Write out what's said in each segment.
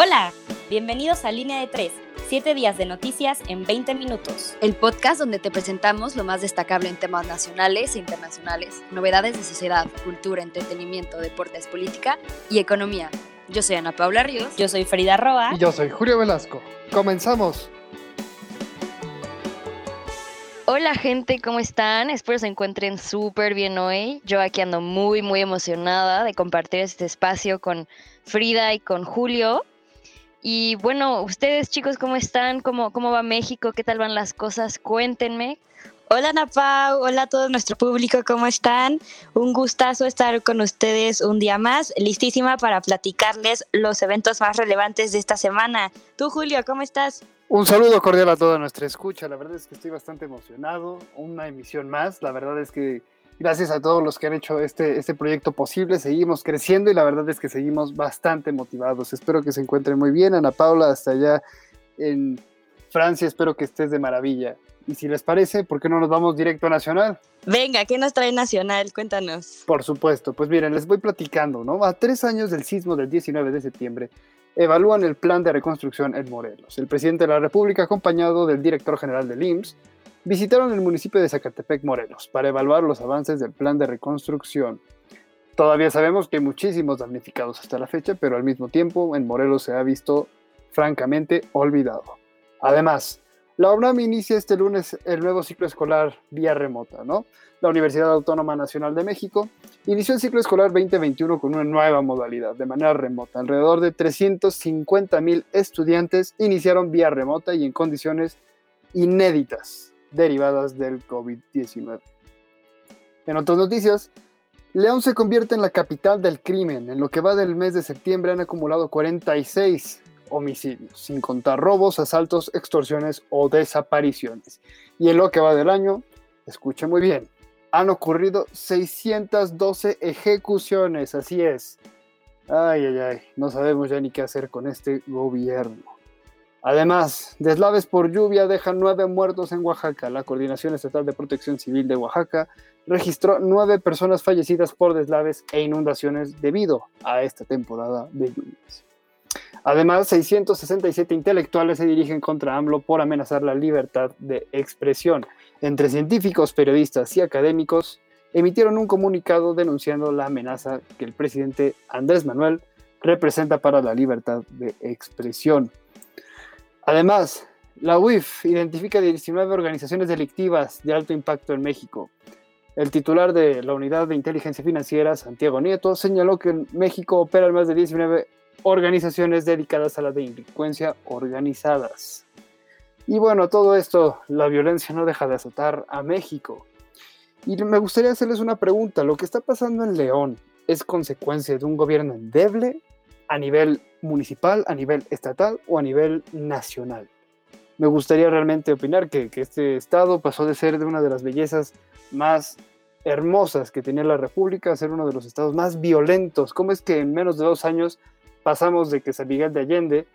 Hola, bienvenidos a Línea de 3, 7 días de noticias en 20 minutos. El podcast donde te presentamos lo más destacable en temas nacionales e internacionales, novedades de sociedad, cultura, entretenimiento, deportes, política y economía. Yo soy Ana Paula Ríos. Yo soy Frida Roa. Y yo soy Julio Velasco. Comenzamos. Hola gente, ¿cómo están? Espero se encuentren súper bien hoy. Yo aquí ando muy, muy emocionada de compartir este espacio con Frida y con Julio. Y bueno, ustedes chicos, ¿cómo están? ¿Cómo, cómo va México? ¿Qué tal van las cosas? Cuéntenme. Hola Napau, hola a todo nuestro público, ¿cómo están? Un gustazo estar con ustedes un día más, listísima para platicarles los eventos más relevantes de esta semana. Tú Julio, ¿cómo estás? Un saludo cordial a toda nuestra escucha, la verdad es que estoy bastante emocionado, una emisión más, la verdad es que gracias a todos los que han hecho este, este proyecto posible, seguimos creciendo y la verdad es que seguimos bastante motivados. Espero que se encuentren muy bien, Ana Paula, hasta allá en Francia, espero que estés de maravilla. Y si les parece, ¿por qué no nos vamos directo a Nacional? Venga, ¿qué nos trae Nacional? Cuéntanos. Por supuesto, pues miren, les voy platicando, ¿no? A tres años del sismo del 19 de septiembre, evalúan el plan de reconstrucción en Morelos. El presidente de la República, acompañado del director general del IMSS, visitaron el municipio de Zacatepec, Morelos, para evaluar los avances del plan de reconstrucción. Todavía sabemos que hay muchísimos damnificados hasta la fecha, pero al mismo tiempo en Morelos se ha visto francamente olvidado. Además, la UNAM inicia este lunes el nuevo ciclo escolar vía remota, ¿no? La Universidad Autónoma Nacional de México inició el ciclo escolar 2021 con una nueva modalidad, de manera remota. Alrededor de 350 mil estudiantes iniciaron vía remota y en condiciones inéditas derivadas del COVID-19. En otras noticias, León se convierte en la capital del crimen. En lo que va del mes de septiembre han acumulado 46 homicidios, sin contar robos, asaltos, extorsiones o desapariciones. Y en lo que va del año, escuche muy bien, han ocurrido 612 ejecuciones, así es. Ay, ay, ay, no sabemos ya ni qué hacer con este gobierno. Además, deslaves por lluvia dejan nueve muertos en Oaxaca. La Coordinación Estatal de Protección Civil de Oaxaca registró nueve personas fallecidas por deslaves e inundaciones debido a esta temporada de lluvias. Además, 667 intelectuales se dirigen contra AMLO por amenazar la libertad de expresión. Entre científicos, periodistas y académicos emitieron un comunicado denunciando la amenaza que el presidente Andrés Manuel representa para la libertad de expresión. Además, la UIF identifica 19 organizaciones delictivas de alto impacto en México. El titular de la Unidad de Inteligencia Financiera, Santiago Nieto, señaló que en México operan más de 19 organizaciones dedicadas a la delincuencia organizadas. Y bueno, todo esto, la violencia no deja de azotar a México. Y me gustaría hacerles una pregunta. ¿Lo que está pasando en León es consecuencia de un gobierno endeble a nivel municipal, a nivel estatal o a nivel nacional? Me gustaría realmente opinar que, este estado pasó de ser de una de las bellezas más hermosas que tenía la República a ser uno de los estados más violentos. ¿Cómo es que en menos de dos años pasamos de que San Miguel de Allende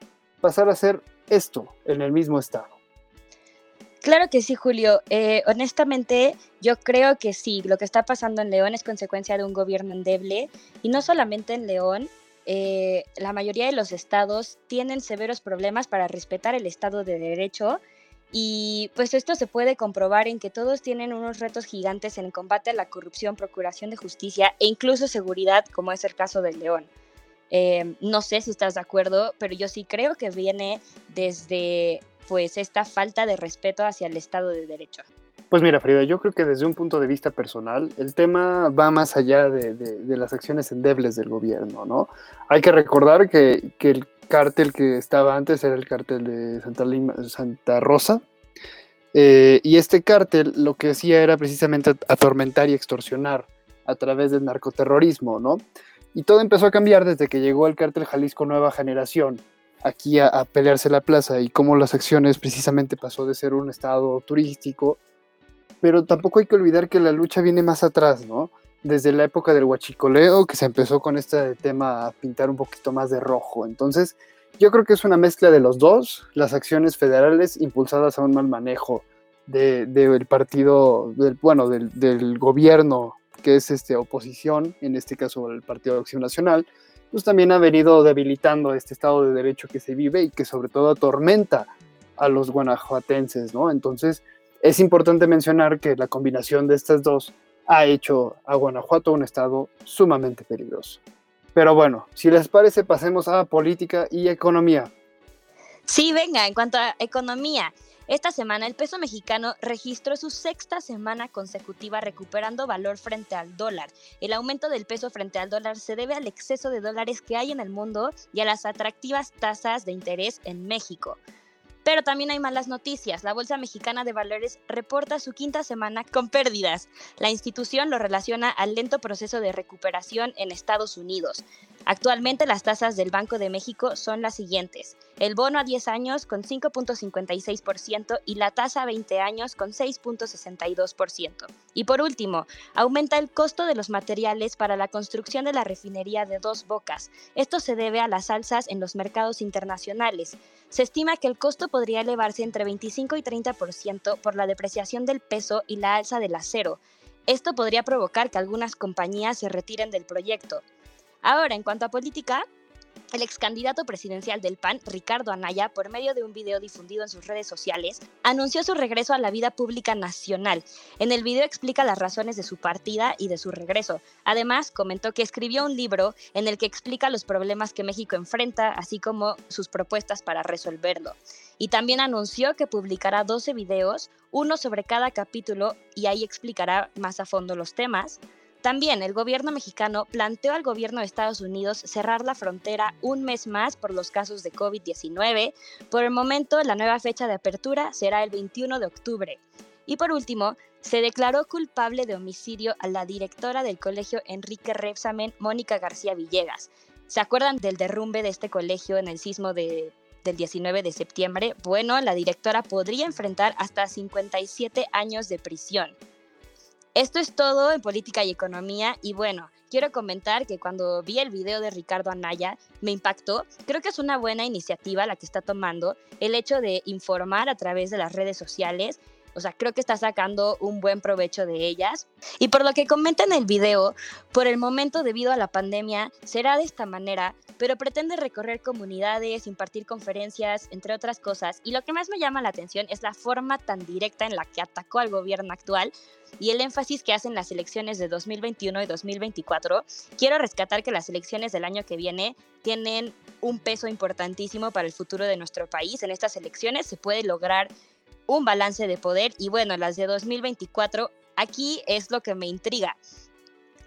pasara a ser esto en el mismo estado. Claro que sí, Julio. Eh, honestamente, yo creo que sí, lo que está pasando en León es consecuencia de un gobierno endeble y no solamente en León. Eh, la mayoría de los estados tienen severos problemas para respetar el Estado de Derecho y pues esto se puede comprobar en que todos tienen unos retos gigantes en combate a la corrupción, procuración de justicia e incluso seguridad, como es el caso de León. Em, no sé si estás de acuerdo, pero yo sí creo que viene desde pues esta falta de respeto hacia el Estado de Derecho. Pues mira, Frida, yo creo que desde un punto de vista personal, el tema va más allá de, las acciones endebles del gobierno, ¿no? Hay que recordar que, el cártel que estaba antes era el cártel de Santa, Rosa, eh, y este cártel lo que hacía era precisamente atormentar y extorsionar a través del narcoterrorismo, ¿no? Y todo empezó a cambiar desde que llegó el cártel Jalisco Nueva Generación aquí a, pelearse la plaza y cómo las acciones precisamente pasó de ser un estado turístico. Pero tampoco hay que olvidar que la lucha viene más atrás, ¿no? Desde la época del huachicoleo, que se empezó con este tema a pintar un poquito más de rojo. Entonces, yo creo que es una mezcla de los dos, las acciones federales impulsadas a un mal manejo del partido, del, bueno, del, del gobierno que es este, oposición, en este caso el Partido de Acción Nacional, pues también ha venido debilitando este estado de derecho que se vive y que sobre todo atormenta a los guanajuatenses, ¿no? Entonces, es importante mencionar que la combinación de estas dos ha hecho a Guanajuato un estado sumamente peligroso. Pero bueno, si les parece, pasemos a política y economía. Sí, venga, en cuanto a economía, esta semana el peso mexicano registró su sexta semana consecutiva recuperando valor frente al dólar. El aumento del peso frente al dólar se debe al exceso de dólares que hay en el mundo y a las atractivas tasas de interés en México. Pero también hay malas noticias. La Bolsa Mexicana de Valores reporta su quinta semana con pérdidas. La institución lo relaciona al lento proceso de recuperación en Estados Unidos. Actualmente las tasas del Banco de México son las siguientes. El bono a 10 años con 5.56% y la tasa a 20 años con 6.62%. Y por último, aumenta el costo de los materiales para la construcción de la refinería de Dos Bocas. Esto se debe a las alzas en los mercados internacionales. Se estima que el costo podría elevarse entre 25 y 30% por la depreciación del peso y la alza del acero. Esto podría provocar que algunas compañías se retiren del proyecto. Ahora, en cuanto a política, el ex candidato presidencial del PAN, Ricardo Anaya, por medio de un video difundido en sus redes sociales, anunció su regreso a la vida pública nacional. En el video explica las razones de su partida y de su regreso. Además, comentó que escribió un libro en el que explica los problemas que México enfrenta, así como sus propuestas para resolverlo. Y también anunció que publicará 12 videos, uno sobre cada capítulo, y ahí explicará más a fondo los temas. También el gobierno mexicano planteó al gobierno de Estados Unidos cerrar la frontera un mes más por los casos de COVID-19. Por el momento, la nueva fecha de apertura será el 21 de octubre. Y por último, se declaró culpable de homicidio a la directora del colegio Enrique Repsamen, Mónica García Villegas. ¿Se acuerdan del derrumbe de este colegio en el sismo de, del 19 de septiembre? Bueno, la directora podría enfrentar hasta 57 años de prisión. Esto es todo en política y economía y bueno, quiero comentar que cuando vi el video de Ricardo Anaya me impactó. Creo que es una buena iniciativa la que está tomando el hecho de informar a través de las redes sociales. O sea, creo que está sacando un buen provecho de ellas. Y por lo que comenta en el video, por el momento debido a la pandemia será de esta manera, pero pretende recorrer comunidades, impartir conferencias, entre otras cosas. Y lo que más me llama la atención es la forma tan directa en la que atacó al gobierno actual y el énfasis que hacen las elecciones de 2021 y 2024, quiero rescatar que las elecciones del año que viene tienen un peso importantísimo para el futuro de nuestro país. En estas elecciones se puede lograr un balance de poder y bueno, las de 2024, aquí es lo que me intriga.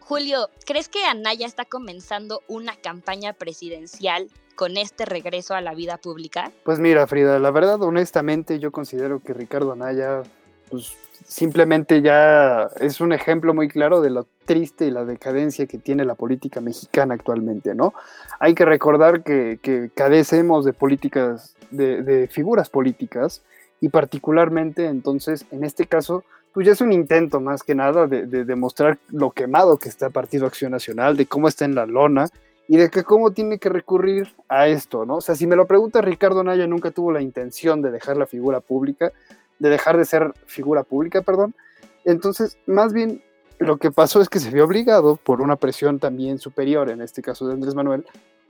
Julio, ¿crees que Anaya está comenzando una campaña presidencial con este regreso a la vida pública? Pues mira, Frida, la verdad, honestamente, yo considero que Ricardo Anaya pues, simplemente ya es un ejemplo muy claro de lo triste y la decadencia que tiene la política mexicana actualmente, ¿no? Hay que recordar que, que cadecemos de políticas, de, figuras políticas, y particularmente entonces, en este caso, pues ya es un intento más que nada de, demostrar lo quemado que está Partido Acción Nacional, de cómo está en la lona y de que cómo tiene que recurrir a esto, ¿no? O sea, si me lo pregunta Ricardo Naya, nunca tuvo la intención de dejar la figura pública, de dejar de ser figura pública, perdón. Entonces, más bien lo que pasó es que se vio obligado por una presión también superior, en este caso de Andrés Manuel,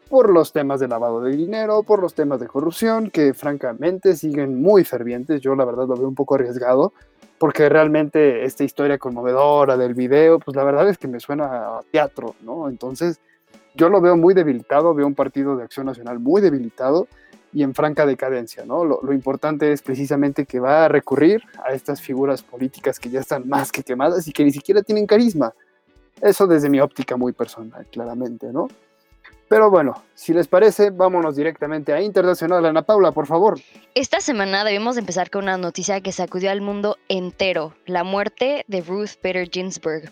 por los temas de lavado de dinero, por los temas de corrupción, que francamente siguen muy fervientes. Yo la verdad lo veo un poco arriesgado, porque realmente esta historia conmovedora del video, pues la verdad es que me suena a teatro, ¿no? Entonces, yo lo veo muy debilitado, veo un partido de acción nacional muy debilitado y en franca decadencia, ¿no? Lo, importante es precisamente que va a recurrir a estas figuras políticas que ya están más que quemadas y que ni siquiera tienen carisma. Eso desde mi óptica muy personal, claramente, ¿no? Pero bueno, si les parece, vámonos directamente a Internacional. Ana Paula, por favor. Esta semana debemos empezar con una noticia que sacudió al mundo entero, la muerte de Ruth Bader Ginsburg.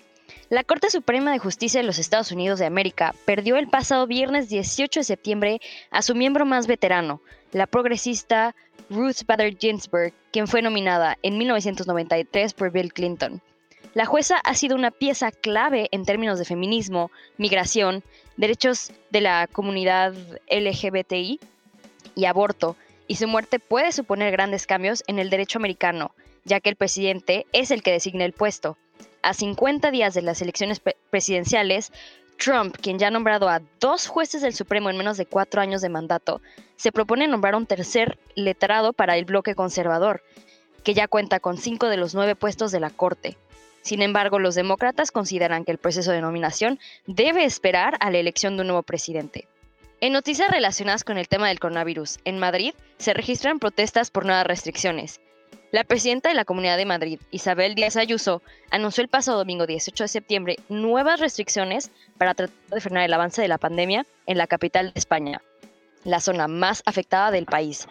La Corte Suprema de Justicia de los Estados Unidos de América perdió el pasado viernes 18 de septiembre a su miembro más veterano, la progresista Ruth Bader Ginsburg, quien fue nominada en 1993 por Bill Clinton. La jueza ha sido una pieza clave en términos de feminismo, migración, derechos de la comunidad LGBTI y aborto, y su muerte puede suponer grandes cambios en el derecho americano, ya que el presidente es el que designa el puesto a 50 días de las elecciones presidenciales, Trump, quien ya ha nombrado a dos jueces del Supremo en menos de cuatro años de mandato, se propone nombrar un tercer letrado para el bloque conservador, que ya cuenta con cinco de los nueve puestos de la Corte. Sin embargo, los demócratas consideran que el proceso de nominación debe esperar a la elección de un nuevo presidente. En noticias relacionadas con el tema del coronavirus, en Madrid se registran protestas por nuevas restricciones. La presidenta de la Comunidad de Madrid, Isabel Díaz Ayuso, anunció el pasado domingo 18 de septiembre nuevas restricciones para tratar de frenar el avance de la pandemia en la capital de España, la zona más afectada del país.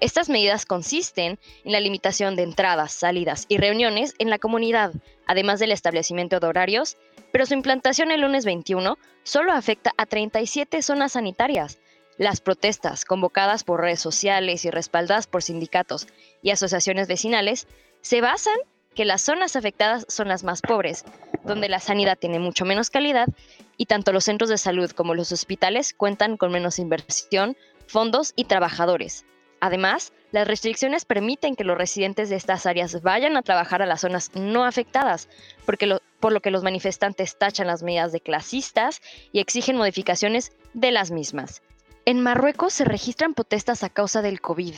Estas medidas consisten en la limitación de entradas, salidas y reuniones en la comunidad, además del establecimiento de horarios, pero su implantación el lunes 21 solo afecta a 37 zonas sanitarias, las protestas, convocadas por redes sociales y respaldadas por sindicatos y asociaciones vecinales, se basan que las zonas afectadas son las más pobres, donde la sanidad tiene mucho menos calidad y tanto los centros de salud como los hospitales cuentan con menos inversión, fondos y trabajadores. Además, las restricciones permiten que los residentes de estas áreas vayan a trabajar a las zonas no afectadas, porque por lo que los manifestantes tachan las medidas de clasistas y exigen modificaciones de las mismas. En Marruecos se registran protestas a causa del COVID.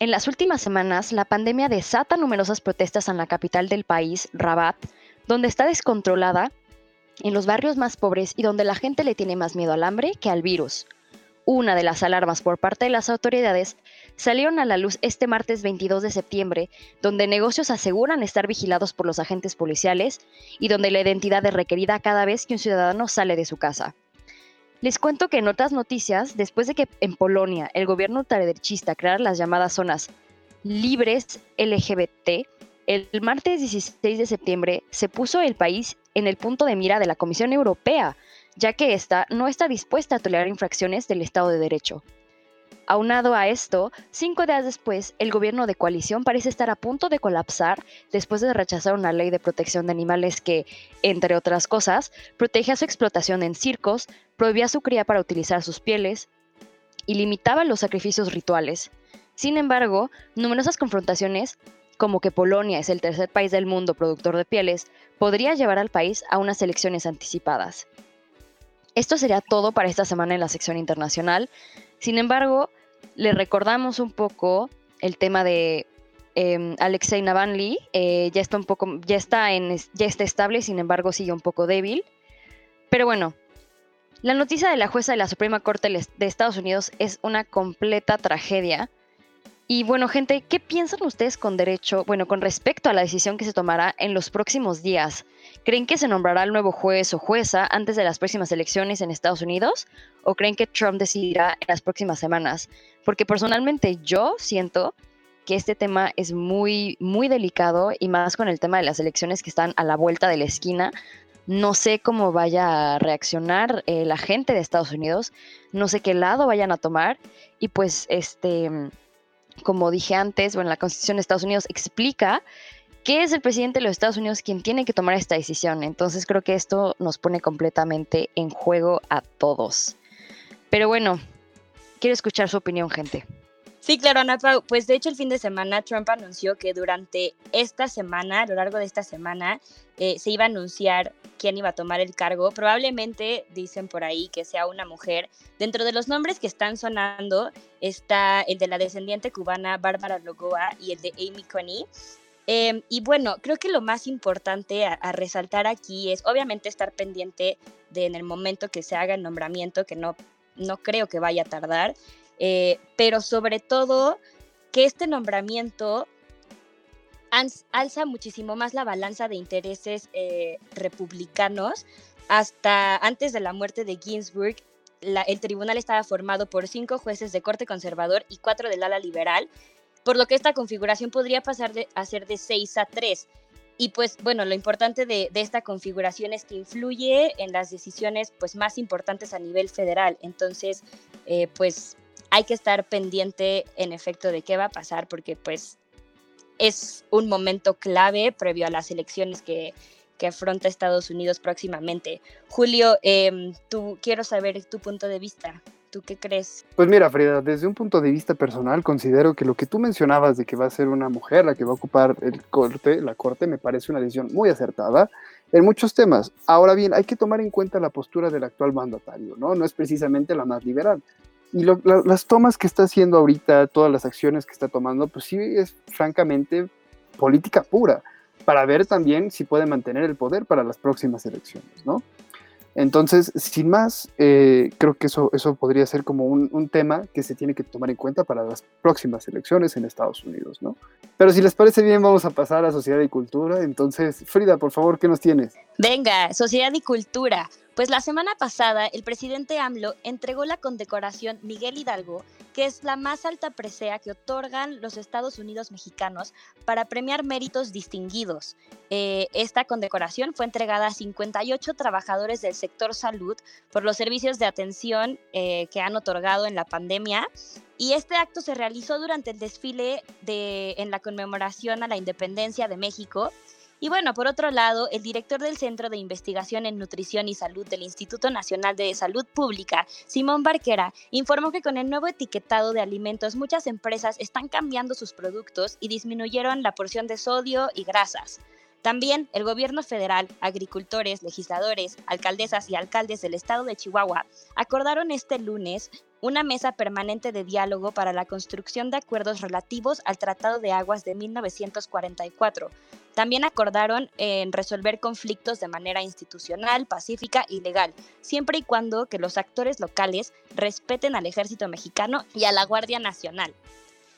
En las últimas semanas, la pandemia desata numerosas protestas en la capital del país, Rabat, donde está descontrolada en los barrios más pobres y donde la gente le tiene más miedo al hambre que al virus. Una de las alarmas por parte de las autoridades salieron a la luz este martes 22 de septiembre, donde negocios aseguran estar vigilados por los agentes policiales y donde la identidad es requerida cada vez que un ciudadano sale de su casa. Les cuento que en otras noticias, después de que en Polonia el gobierno ultraderechista creara las llamadas zonas libres LGBT, el martes 16 de septiembre se puso el país en el punto de mira de la Comisión Europea, ya que ésta no está dispuesta a tolerar infracciones del Estado de Derecho. Aunado a esto, cinco días después, el gobierno de coalición parece estar a punto de colapsar después de rechazar una ley de protección de animales que, entre otras cosas, protege a su explotación en circos, prohibía su cría para utilizar sus pieles y limitaba los sacrificios rituales. Sin embargo, numerosas confrontaciones, como que Polonia es el tercer país del mundo productor de pieles, podría llevar al país a unas elecciones anticipadas. Esto sería todo para esta semana en la sección internacional. Sin embargo, le recordamos un poco el tema de eh, Alexei Navalny. Eh, ya está un poco, ya está en, ya está estable, sin embargo sigue un poco débil. Pero bueno, la noticia de la jueza de la Suprema Corte de Estados Unidos es una completa tragedia. Y bueno, gente, ¿qué piensan ustedes con derecho, bueno, con respecto a la decisión que se tomará en los próximos días? ¿Creen que se nombrará el nuevo juez o jueza antes de las próximas elecciones en Estados Unidos? ¿O creen que Trump decidirá en las próximas semanas? Porque personalmente yo siento que este tema es muy, muy delicado y más con el tema de las elecciones que están a la vuelta de la esquina. No sé cómo vaya a reaccionar eh, la gente de Estados Unidos, no sé qué lado vayan a tomar y pues este como dije antes, bueno, la Constitución de Estados Unidos explica que es el presidente de los Estados Unidos quien tiene que tomar esta decisión. Entonces creo que esto nos pone completamente en juego a todos. Pero bueno, quiero escuchar su opinión, gente. Sí, claro, Ana Pau. Pues de hecho el fin de semana Trump anunció que durante esta semana, a lo largo de esta semana, eh, se iba a anunciar quién iba a tomar el cargo. Probablemente dicen por ahí que sea una mujer. Dentro de los nombres que están sonando está el de la descendiente cubana Bárbara Logoa y el de Amy Coney. Em, y bueno, creo que lo más importante a, a, resaltar aquí es obviamente estar pendiente de en el momento que se haga el nombramiento, que no, no creo que vaya a tardar, eh, pero sobre todo que este nombramiento alza muchísimo más la balanza de intereses eh, republicanos. Hasta antes de la muerte de Ginsburg, el tribunal estaba formado por cinco jueces de corte conservador y cuatro del ala liberal, por lo que esta configuración podría pasar a ser de seis a tres. Y pues bueno, lo importante de, esta configuración es que influye en las decisiones pues más importantes a nivel federal. Entonces, eh, pues hay que estar pendiente en efecto de qué va a pasar porque pues es un momento clave previo a las elecciones que, afronta Estados Unidos próximamente. Julio, em, tú quiero saber tu punto de vista. ¿Tú qué crees? Pues mira, Frida, desde un punto de vista personal, considero que lo que tú mencionabas de que va a ser una mujer la que va a ocupar el corte, la corte, me parece una decisión muy acertada en muchos temas. Ahora bien, hay que tomar en cuenta la postura del actual mandatario, ¿no? No es precisamente la más liberal. Y las tomas que está haciendo ahorita, todas las acciones que está tomando, pues sí es francamente política pura, para ver también si puede mantener el poder para las próximas elecciones, ¿no? Entonces, sin más, eh, creo que eso, eso podría ser como un, tema que se tiene que tomar en cuenta para las próximas elecciones en Estados Unidos, ¿no? Pero si les parece bien, vamos a pasar a Sociedad y Cultura. Entonces, Frida, por favor, ¿qué nos tienes? Venga, Sociedad y Cultura. Pues la semana pasada el presidente AMLO entregó la condecoración Miguel Hidalgo, que es la más alta presea que otorgan los Estados Unidos mexicanos para premiar méritos distinguidos. Eh, esta condecoración fue entregada a 58 trabajadores del sector salud por los servicios de atención eh, que han otorgado en la pandemia y este acto se realizó durante el desfile de, en la conmemoración a la independencia de México y bueno, por otro lado, el director del Centro de Investigación en Nutrición y Salud del Instituto Nacional de Salud Pública, Simón Barquera, informó que con el nuevo etiquetado de alimentos muchas empresas están cambiando sus productos y disminuyeron la porción de sodio y grasas. También el gobierno federal, agricultores, legisladores, alcaldesas y alcaldes del estado de Chihuahua acordaron este lunes una mesa permanente de diálogo para la construcción de acuerdos relativos al Tratado de Aguas de 1944. También acordaron en resolver conflictos de manera institucional, pacífica y legal, siempre y cuando que los actores locales respeten al ejército mexicano y a la Guardia Nacional.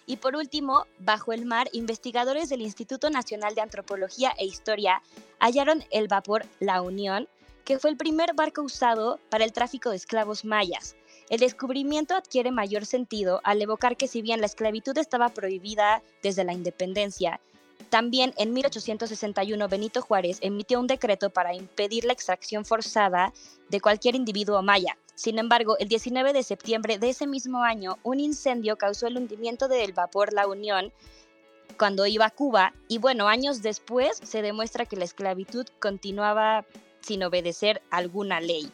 Y por último, bajo el mar, investigadores del Instituto Nacional de Antropología e Historia hallaron el vapor La Unión, que fue el primer barco usado para el tráfico de esclavos mayas. El descubrimiento adquiere mayor sentido al evocar que si bien la esclavitud estaba prohibida desde la independencia, también en 1861 Benito Juárez emitió un decreto para impedir la extracción forzada de cualquier individuo maya. Sin embargo, el 19 de septiembre de ese mismo año, un incendio causó el hundimiento del vapor La Unión cuando iba a Cuba y bueno, años después se demuestra que la esclavitud continuaba sin obedecer alguna ley.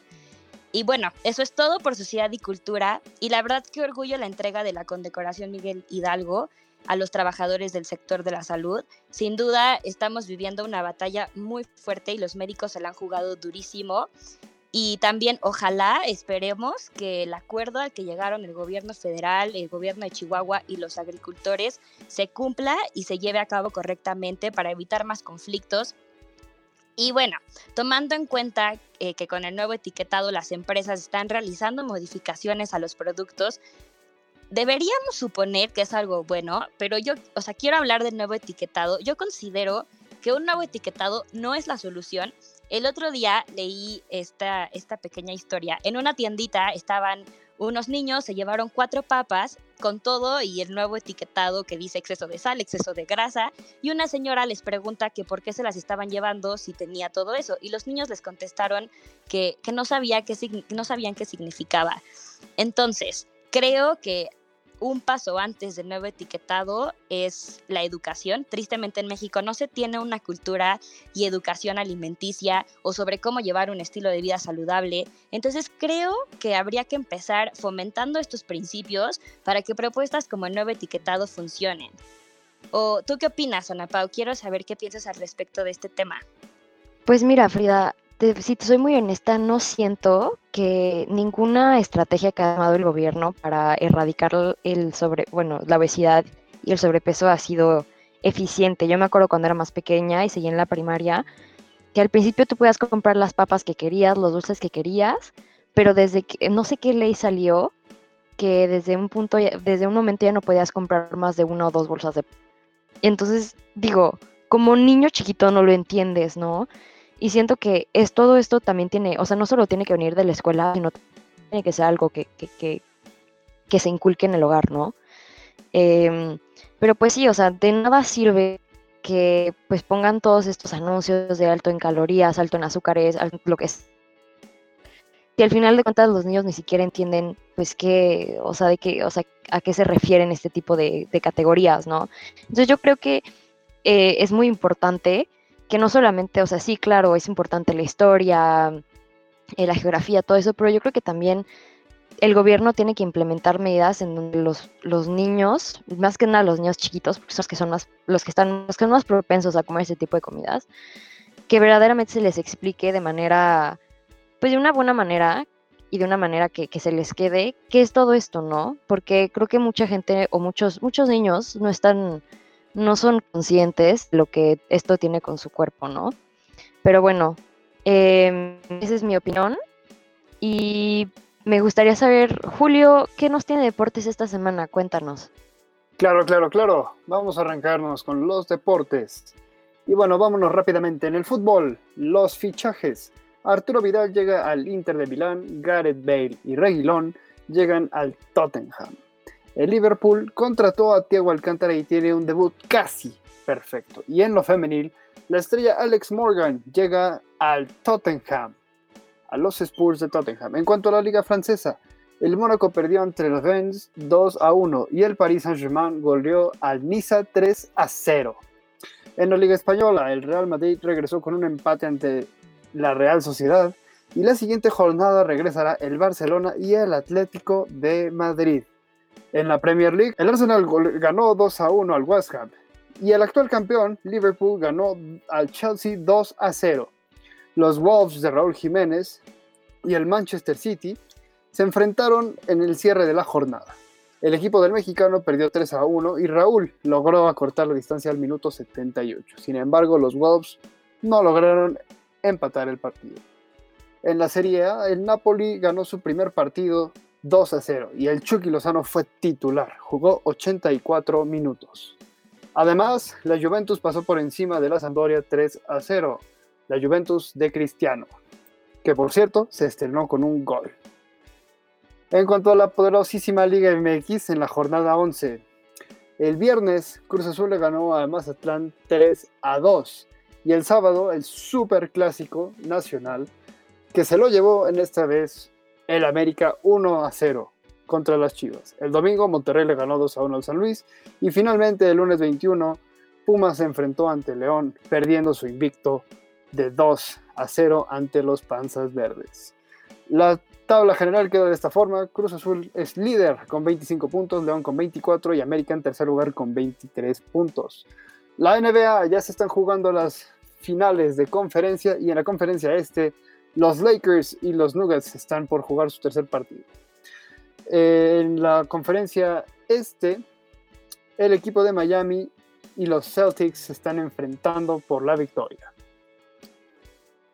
Y bueno, eso es todo por Sociedad y Cultura. Y la verdad que orgullo la entrega de la condecoración Miguel Hidalgo a los trabajadores del sector de la salud. Sin duda estamos viviendo una batalla muy fuerte y los médicos se la han jugado durísimo. Y también ojalá esperemos que el acuerdo al que llegaron el gobierno federal, el gobierno de Chihuahua y los agricultores se cumpla y se lleve a cabo correctamente para evitar más conflictos y bueno, tomando en cuenta eh, que con el nuevo etiquetado las empresas están realizando modificaciones a los productos, deberíamos suponer que es algo bueno, pero yo, o sea, quiero hablar del nuevo etiquetado. Yo considero que un nuevo etiquetado no es la solución. El otro día leí esta, esta pequeña historia. En una tiendita estaban unos niños se llevaron cuatro papas con todo y el nuevo etiquetado que dice exceso de sal, exceso de grasa, y una señora les pregunta que por qué se las estaban llevando si tenía todo eso, y los niños les contestaron que, no, sabía qué, no sabían qué significaba. Entonces, creo que un paso antes del nuevo etiquetado es la educación. Tristemente en México no se tiene una cultura y educación alimenticia o sobre cómo llevar un estilo de vida saludable. Entonces creo que habría que empezar fomentando estos principios para que propuestas como el nuevo etiquetado funcionen. ¿O tú qué opinas, Ana Pau? Quiero saber qué piensas al respecto de este tema. Pues mira, Frida, si te soy muy honesta, no siento que ninguna estrategia que ha tomado el gobierno para erradicar el sobre, bueno, la obesidad y el sobrepeso ha sido eficiente. Yo me acuerdo cuando era más pequeña y seguí en la primaria, que al principio tú podías comprar las papas que querías, los dulces que querías, pero desde que no sé qué ley salió, que desde un punto, desde un momento ya no podías comprar más de una o dos bolsas de. Entonces, digo, como niño chiquito no lo entiendes, ¿no? Y siento que es todo esto también tiene, o sea, no solo tiene que venir de la escuela, sino tiene que ser algo que, que, que, se inculque en el hogar, ¿no? Em, pero pues sí, o sea, de nada sirve que pues pongan todos estos anuncios de alto en calorías, alto en azúcares, lo que es. Y al final de cuentas los niños ni siquiera entienden pues qué, o sea, de qué, o sea, a qué se refieren este tipo de, de categorías, ¿no? Entonces yo creo que eh, es muy importante que no solamente, o sea, sí, claro, es importante la historia, eh, la geografía, todo eso, pero yo creo que también el gobierno tiene que implementar medidas en donde los, los niños, más que nada los niños chiquitos, porque son los que son más, los que están, los que son más propensos a comer ese tipo de comidas, que verdaderamente se les explique de manera, pues de una buena manera y de una manera que, que, se les quede qué es todo esto, ¿no? Porque creo que mucha gente o muchos, muchos niños no están, no son conscientes lo que esto tiene con su cuerpo, ¿no? Pero bueno, eh, esa es mi opinión. Y me gustaría saber, Julio, ¿qué nos tiene deportes esta semana? Cuéntanos. Claro, claro, claro. Vamos a arrancarnos con los deportes. Y bueno, vámonos rápidamente. En el fútbol, los fichajes. Arturo Vidal llega al Inter de Milán, Gareth Bale y Reguilón llegan al Tottenham. El Liverpool contrató a Thiago Alcántara y tiene un debut casi perfecto. Y en lo femenil, la estrella Alex Morgan llega al Tottenham a los Spurs de Tottenham. En cuanto a la liga francesa, el Mónaco perdió ante el Rennes 2 a 1 y el Paris Saint-Germain goleó al Niza 3 a 0. En la liga española, el Real Madrid regresó con un empate ante la Real Sociedad y la siguiente jornada regresará el Barcelona y el Atlético de Madrid. En la Premier League, el Arsenal ganó 2 a 1 al West Ham y el actual campeón, Liverpool, ganó al Chelsea 2 a 0 los Wolves de Raúl Jiménez y el Manchester City se enfrentaron en el cierre de la jornada. El equipo del mexicano perdió 3 a 1 y Raúl logró acortar la distancia al minuto 78. Sin embargo, los Wolves no lograron empatar el partido. En la Serie A, el Napoli ganó su primer partido 2 a 0 y el Chucky Lozano fue titular, jugó 84 minutos. Además, la Juventus pasó por encima de la Sampdoria 3 a 0 la Juventus de Cristiano, que por cierto se estrenó con un gol. En cuanto a la poderosísima Liga MX en la jornada 11, el viernes Cruz Azul le ganó a Mazatlán 3 a 2 y el sábado el super clásico nacional que se lo llevó en esta vez el América 1 a 0 contra las Chivas. El domingo Monterrey le ganó 2 a 1 al San Luis y finalmente el lunes 21 Pumas se enfrentó ante León perdiendo su invicto de 2 a 0 ante los Panzas Verdes. La tabla general queda de esta forma. Cruz Azul es líder con 25 puntos, León con 24 y América en tercer lugar con 23 puntos. La NBA ya se están jugando las finales de conferencia y en la conferencia este los Lakers y los Nuggets están por jugar su tercer partido. En la conferencia este, el equipo de Miami y los Celtics se están enfrentando por la victoria.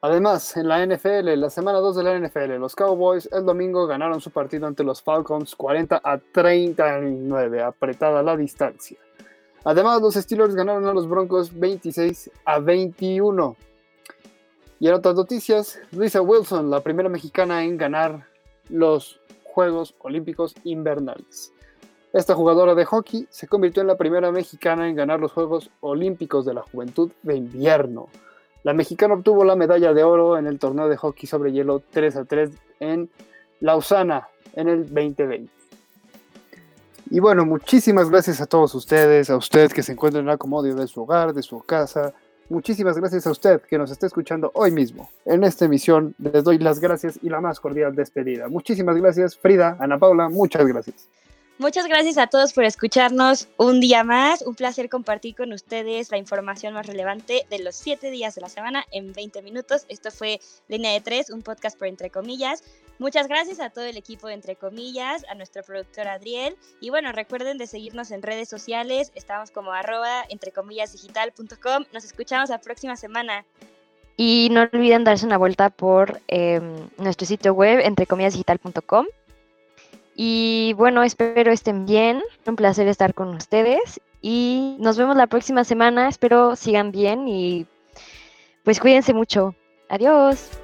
Además, en la NFL, la semana 2 de la NFL, los Cowboys el domingo ganaron su partido ante los Falcons 40 a 39, apretada la distancia. Además, los Steelers ganaron a los Broncos 26 a 21. Y en otras noticias, Luisa Wilson, la primera mexicana en ganar los Juegos Olímpicos Invernales. Esta jugadora de hockey se convirtió en la primera mexicana en ganar los Juegos Olímpicos de la Juventud de Invierno. La mexicana obtuvo la medalla de oro en el torneo de hockey sobre hielo 3 a 3 en Lausana en el 2020. Y bueno, muchísimas gracias a todos ustedes, a usted que se encuentra en acomodo de su hogar, de su casa. Muchísimas gracias a usted que nos está escuchando hoy mismo. En esta emisión les doy las gracias y la más cordial despedida. Muchísimas gracias, Frida, Ana Paula, muchas gracias. Muchas gracias a todos por escucharnos un día más. Un placer compartir con ustedes la información más relevante de los siete días de la semana en 20 minutos. Esto fue Línea de Tres, un podcast por Entre Comillas. Muchas gracias a todo el equipo de Entre Comillas, a nuestro productor Adriel. Y bueno, recuerden de seguirnos en redes sociales. Estamos como arroba entrecomillasdigital.com. Nos escuchamos la próxima semana. Y no olviden darse una vuelta por eh, nuestro sitio web entrecomillasdigital.com y bueno, espero estén bien. Un placer estar con ustedes. Y nos vemos la próxima semana. Espero sigan bien y pues cuídense mucho. Adiós.